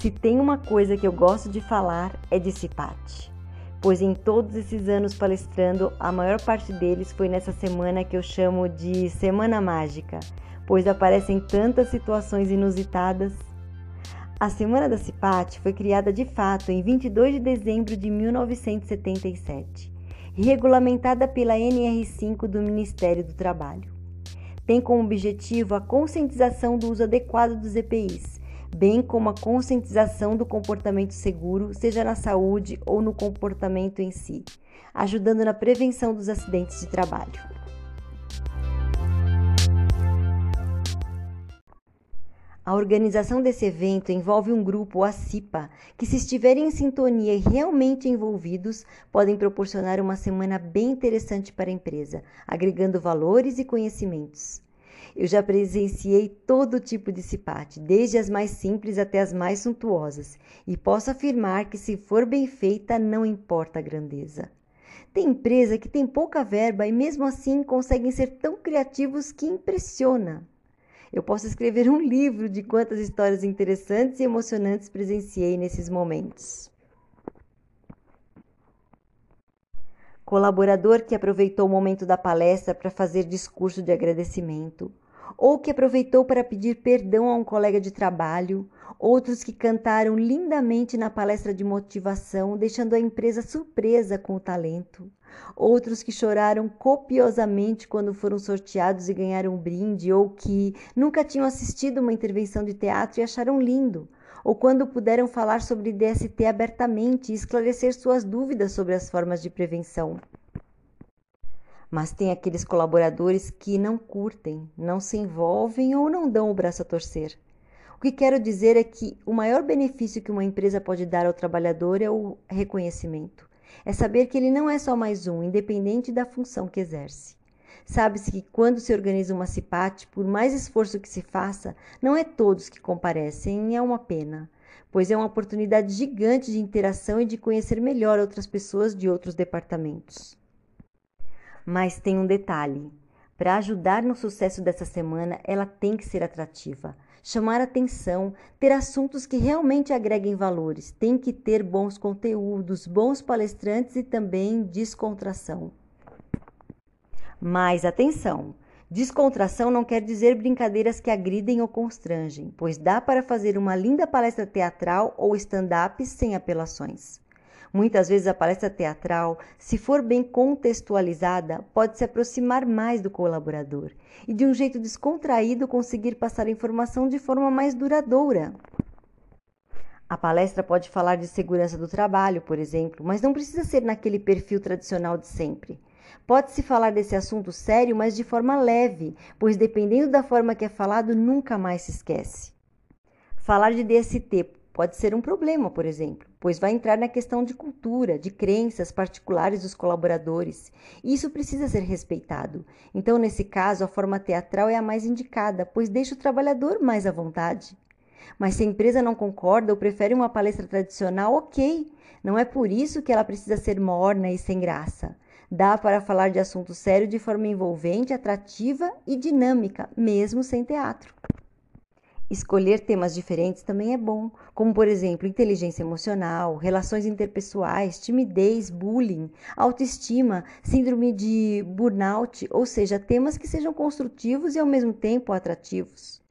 Se tem uma coisa que eu gosto de falar é de CIPAT, pois em todos esses anos palestrando, a maior parte deles foi nessa semana que eu chamo de Semana Mágica, pois aparecem tantas situações inusitadas. A Semana da CIPAT foi criada de fato em 22 de dezembro de 1977 e regulamentada pela NR5 do Ministério do Trabalho. Tem como objetivo a conscientização do uso adequado dos EPIs bem como a conscientização do comportamento seguro, seja na saúde ou no comportamento em si, ajudando na prevenção dos acidentes de trabalho. A organização desse evento envolve um grupo, a CIPA, que, se estiverem em sintonia e realmente envolvidos, podem proporcionar uma semana bem interessante para a empresa, agregando valores e conhecimentos. Eu já presenciei todo tipo de cipate, desde as mais simples até as mais suntuosas, e posso afirmar que, se for bem feita, não importa a grandeza. Tem empresa que tem pouca verba e, mesmo assim, conseguem ser tão criativos que impressiona. Eu posso escrever um livro de quantas histórias interessantes e emocionantes presenciei nesses momentos. Colaborador que aproveitou o momento da palestra para fazer discurso de agradecimento, ou que aproveitou para pedir perdão a um colega de trabalho, outros que cantaram lindamente na palestra de motivação, deixando a empresa surpresa com o talento, outros que choraram copiosamente quando foram sorteados e ganharam um brinde, ou que nunca tinham assistido uma intervenção de teatro e acharam lindo, ou quando puderam falar sobre DST abertamente e esclarecer suas dúvidas sobre as formas de prevenção. Mas tem aqueles colaboradores que não curtem, não se envolvem ou não dão o braço a torcer. O que quero dizer é que o maior benefício que uma empresa pode dar ao trabalhador é o reconhecimento. É saber que ele não é só mais um, independente da função que exerce. Sabe-se que quando se organiza uma CIPAT, por mais esforço que se faça, não é todos que comparecem e é uma pena, pois é uma oportunidade gigante de interação e de conhecer melhor outras pessoas de outros departamentos. Mas tem um detalhe: para ajudar no sucesso dessa semana, ela tem que ser atrativa, chamar atenção, ter assuntos que realmente agreguem valores, tem que ter bons conteúdos, bons palestrantes e também descontração. Mas atenção! Descontração não quer dizer brincadeiras que agridem ou constrangem, pois dá para fazer uma linda palestra teatral ou stand-up sem apelações. Muitas vezes a palestra teatral, se for bem contextualizada, pode se aproximar mais do colaborador e, de um jeito descontraído, conseguir passar a informação de forma mais duradoura. A palestra pode falar de segurança do trabalho, por exemplo, mas não precisa ser naquele perfil tradicional de sempre. Pode-se falar desse assunto sério, mas de forma leve, pois dependendo da forma que é falado, nunca mais se esquece. Falar de DST pode ser um problema, por exemplo, pois vai entrar na questão de cultura, de crenças particulares dos colaboradores, e isso precisa ser respeitado. Então, nesse caso, a forma teatral é a mais indicada, pois deixa o trabalhador mais à vontade. Mas se a empresa não concorda ou prefere uma palestra tradicional, ok. Não é por isso que ela precisa ser morna e sem graça. Dá para falar de assunto sério de forma envolvente, atrativa e dinâmica, mesmo sem teatro. Escolher temas diferentes também é bom, como por exemplo inteligência emocional, relações interpessoais, timidez, bullying, autoestima, síndrome de burnout, ou seja, temas que sejam construtivos e ao mesmo tempo atrativos.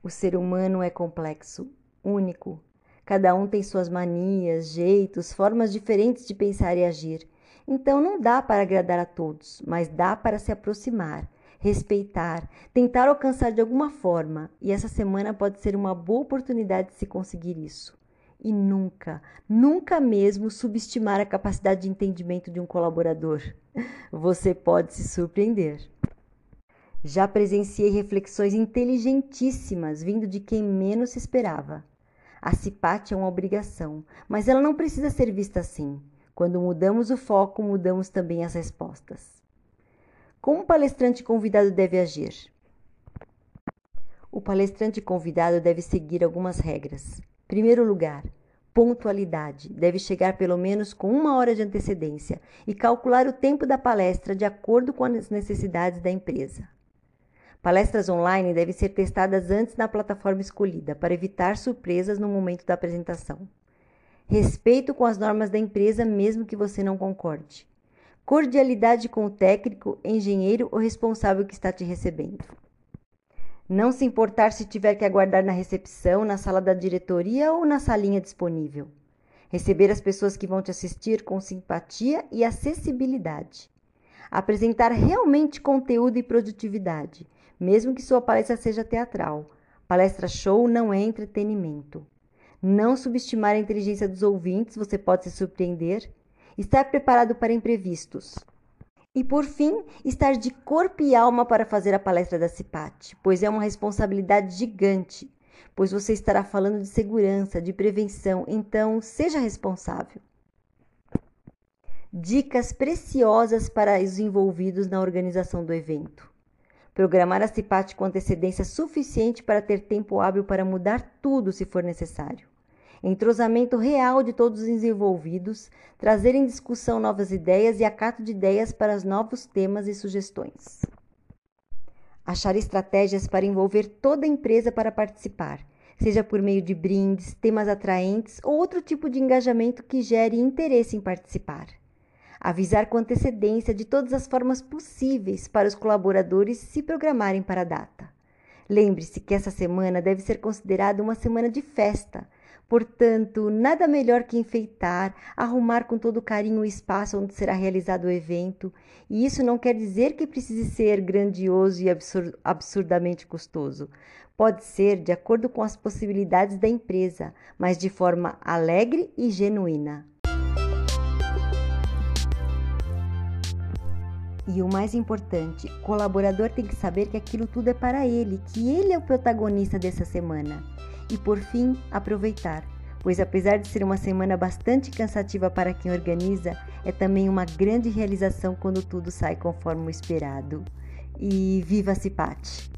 O ser humano é complexo, único. Cada um tem suas manias, jeitos, formas diferentes de pensar e agir. Então não dá para agradar a todos, mas dá para se aproximar respeitar, tentar alcançar de alguma forma, e essa semana pode ser uma boa oportunidade de se conseguir isso. E nunca, nunca mesmo subestimar a capacidade de entendimento de um colaborador. Você pode se surpreender. Já presenciei reflexões inteligentíssimas vindo de quem menos se esperava. A CIPAT é uma obrigação, mas ela não precisa ser vista assim. Quando mudamos o foco, mudamos também as respostas. Como o palestrante convidado deve agir? O palestrante convidado deve seguir algumas regras. Primeiro lugar, pontualidade. Deve chegar pelo menos com uma hora de antecedência e calcular o tempo da palestra de acordo com as necessidades da empresa. Palestras online devem ser testadas antes na plataforma escolhida para evitar surpresas no momento da apresentação. Respeito com as normas da empresa, mesmo que você não concorde. Cordialidade com o técnico, engenheiro ou responsável que está te recebendo. Não se importar se tiver que aguardar na recepção, na sala da diretoria ou na salinha disponível. Receber as pessoas que vão te assistir com simpatia e acessibilidade. Apresentar realmente conteúdo e produtividade, mesmo que sua palestra seja teatral. Palestra show não é entretenimento. Não subestimar a inteligência dos ouvintes, você pode se surpreender. Estar preparado para imprevistos. E por fim, estar de corpo e alma para fazer a palestra da CIPAT, pois é uma responsabilidade gigante, pois você estará falando de segurança, de prevenção, então seja responsável. Dicas preciosas para os envolvidos na organização do evento. Programar a CIPAT com antecedência suficiente para ter tempo hábil para mudar tudo se for necessário entrosamento real de todos os envolvidos, trazer em discussão novas ideias e acato de ideias para os novos temas e sugestões. Achar estratégias para envolver toda a empresa para participar, seja por meio de brindes, temas atraentes ou outro tipo de engajamento que gere interesse em participar. Avisar com antecedência de todas as formas possíveis para os colaboradores se programarem para a data. Lembre-se que essa semana deve ser considerada uma semana de festa, Portanto, nada melhor que enfeitar, arrumar com todo carinho o espaço onde será realizado o evento, e isso não quer dizer que precise ser grandioso e absur absurdamente custoso. Pode ser de acordo com as possibilidades da empresa, mas de forma alegre e genuína. E o mais importante, o colaborador tem que saber que aquilo tudo é para ele, que ele é o protagonista dessa semana e, por fim, aproveitar, pois apesar de ser uma semana bastante cansativa para quem organiza, é também uma grande realização quando tudo sai conforme o esperado. E viva Cipate!